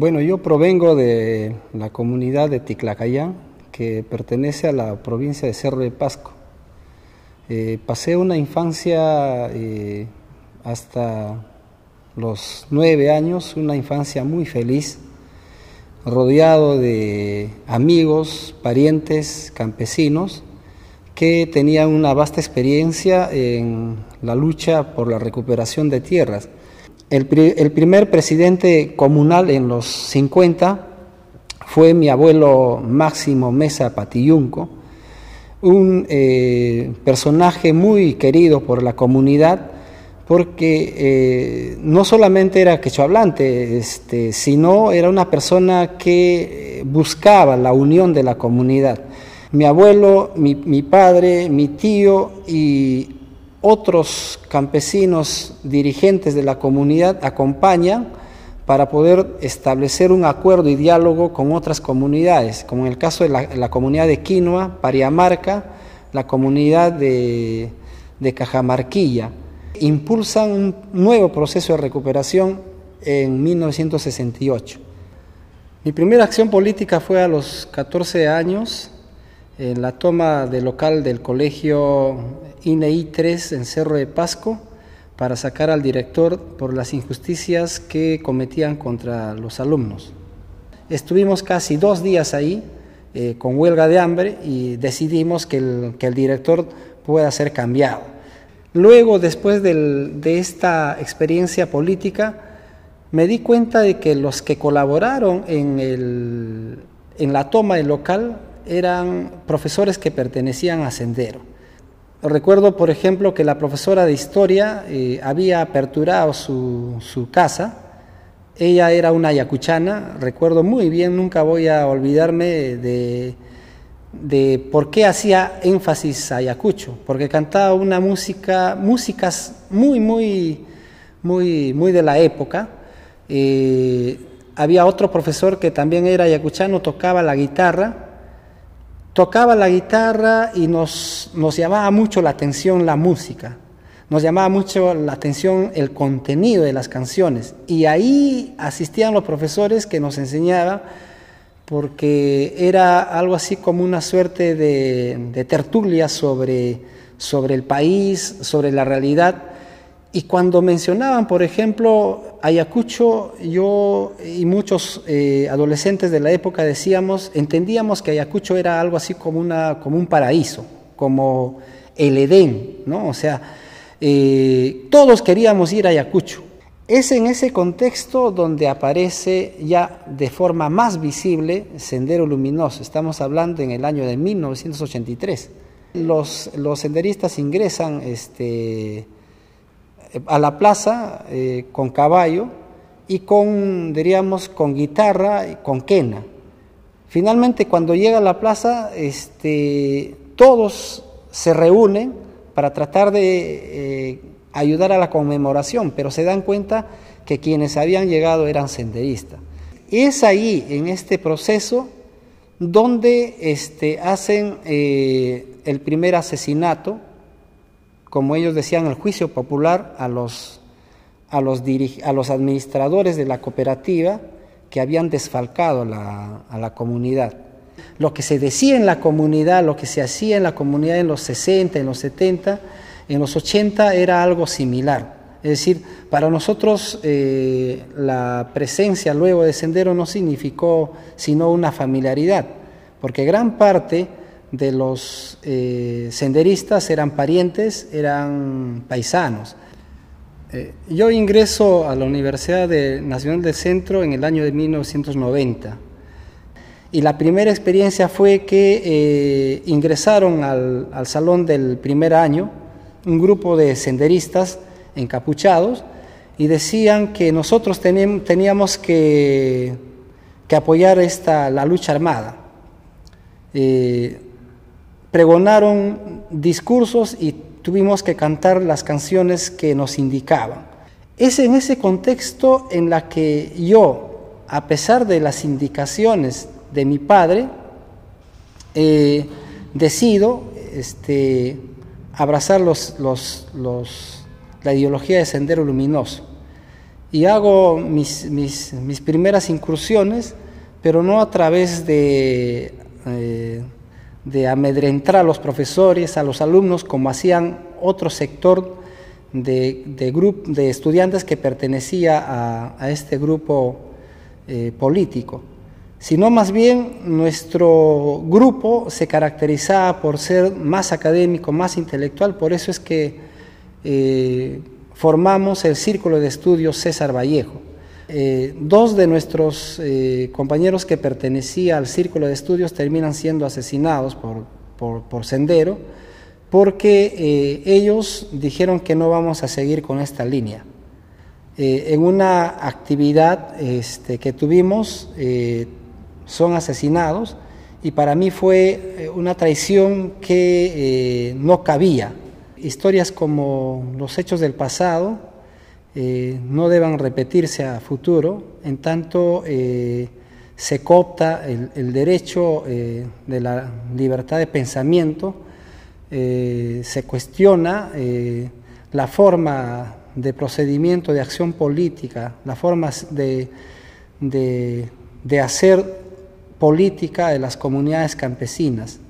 Bueno, yo provengo de la comunidad de Ticlacayán, que pertenece a la provincia de Cerro de Pasco. Eh, pasé una infancia eh, hasta los nueve años, una infancia muy feliz, rodeado de amigos, parientes, campesinos, que tenían una vasta experiencia en la lucha por la recuperación de tierras. El, primer presidente comunal en los 50 fue mi abuelo Máximo Mesa Patillunco, un eh, personaje muy querido por la comunidad, porque eh, no solamente era quechohablante, este, sino era una persona que buscaba la unión de la comunidad. Mi abuelo, mi, mi padre, mi tío y otros campesinos dirigentes de la comunidad acompañan para poder establecer un acuerdo y diálogo con otras comunidades, como en el caso de la, comunidad de Quinoa, Pariamarca, la comunidad de, de Cajamarquilla. Impulsan un nuevo proceso de recuperación en 1968. Mi primera acción política fue a los 14 años en la toma del local del colegio INEI 3 en Cerro de Pasco para sacar al director por las injusticias que cometían contra los alumnos. Estuvimos casi dos días ahí eh, con huelga de hambre y decidimos que el, director pueda ser cambiado. Luego, después de esta experiencia política, me di cuenta de que los que colaboraron en, en la toma del local eran profesores que pertenecían a Sendero. Recuerdo, por ejemplo, que la profesora de historia eh, había aperturado su, casa. Ella era una ayacuchana, recuerdo muy bien, nunca voy a olvidarme de, de por qué hacía énfasis a Ayacucho, porque cantaba una música, músicas muy, muy, muy, muy de la época. Eh, había otro profesor que también era ayacuchano, tocaba la guitarra tocaba la guitarra y nos, nos llamaba mucho la atención la música, nos llamaba mucho la atención el contenido de las canciones. Y ahí asistían los profesores que nos enseñaban, porque era algo así como una suerte de, tertulia sobre, sobre el país, sobre la realidad. Y cuando mencionaban, por ejemplo, Ayacucho, yo y muchos eh, adolescentes de la época decíamos, entendíamos que Ayacucho era algo así como, una, como un paraíso, como el Edén, ¿no? O sea, eh, todos queríamos ir a Ayacucho. Es en ese contexto donde aparece ya de forma más visible Sendero Luminoso. Estamos hablando en el año de 1983. Los, los senderistas ingresan este, a la plaza eh, con caballo y con, diríamos, con guitarra y con quena. Finalmente, cuando llega a la plaza, este, todos se reúnen para tratar de eh, ayudar a la conmemoración, pero se dan cuenta que quienes habían llegado eran senderistas. Es ahí, en este proceso, donde este, hacen eh, el primer asesinato como ellos decían, el juicio popular a los, a los, a los administradores de la cooperativa que habían desfalcado a la comunidad. Lo que se decía en la comunidad, lo que se hacía en la comunidad en los 60, en los 70, en los 80 era algo similar. Es decir, para nosotros eh, la presencia luego de Sendero no significó sino una familiaridad, porque gran parte de los eh, senderistas eran parientes, eran paisanos. Eh, yo ingreso a la Universidad Nacional del Centro en el año de 1990 y la primera experiencia fue que eh, ingresaron al, al, salón del primer año un grupo de senderistas encapuchados y decían que nosotros teníamos que, que apoyar esta, la lucha armada pregonaron discursos y tuvimos que cantar las canciones que nos indicaban. Es en ese contexto en la que yo, a pesar de las indicaciones de mi padre, eh, decido este, abrazar los, los, la ideología de Sendero Luminoso. y hago mis, mis, mis primeras incursiones, pero no a través de, eh, de amedrentar a los profesores, a los alumnos, como hacían otro sector de, de, de estudiantes que pertenecía a, este grupo eh, político, sino más bien nuestro grupo se caracterizaba por ser más académico, más intelectual, por eso es que eh, formamos el Círculo de Estudios César Vallejo. Eh, dos de nuestros eh, compañeros que pertenecían al Círculo de Estudios terminan siendo asesinados por, Sendero porque eh, ellos dijeron que no vamos a seguir con esta línea. En una actividad este, que tuvimos son asesinados y para mí fue una traición que no cabía. Historias como los hechos del pasado eh, no deban repetirse a futuro, en tanto eh, se coopta el, derecho eh, de la libertad de pensamiento, se cuestiona la forma de procedimiento de acción política, la forma de, de hacer política de las comunidades campesinas.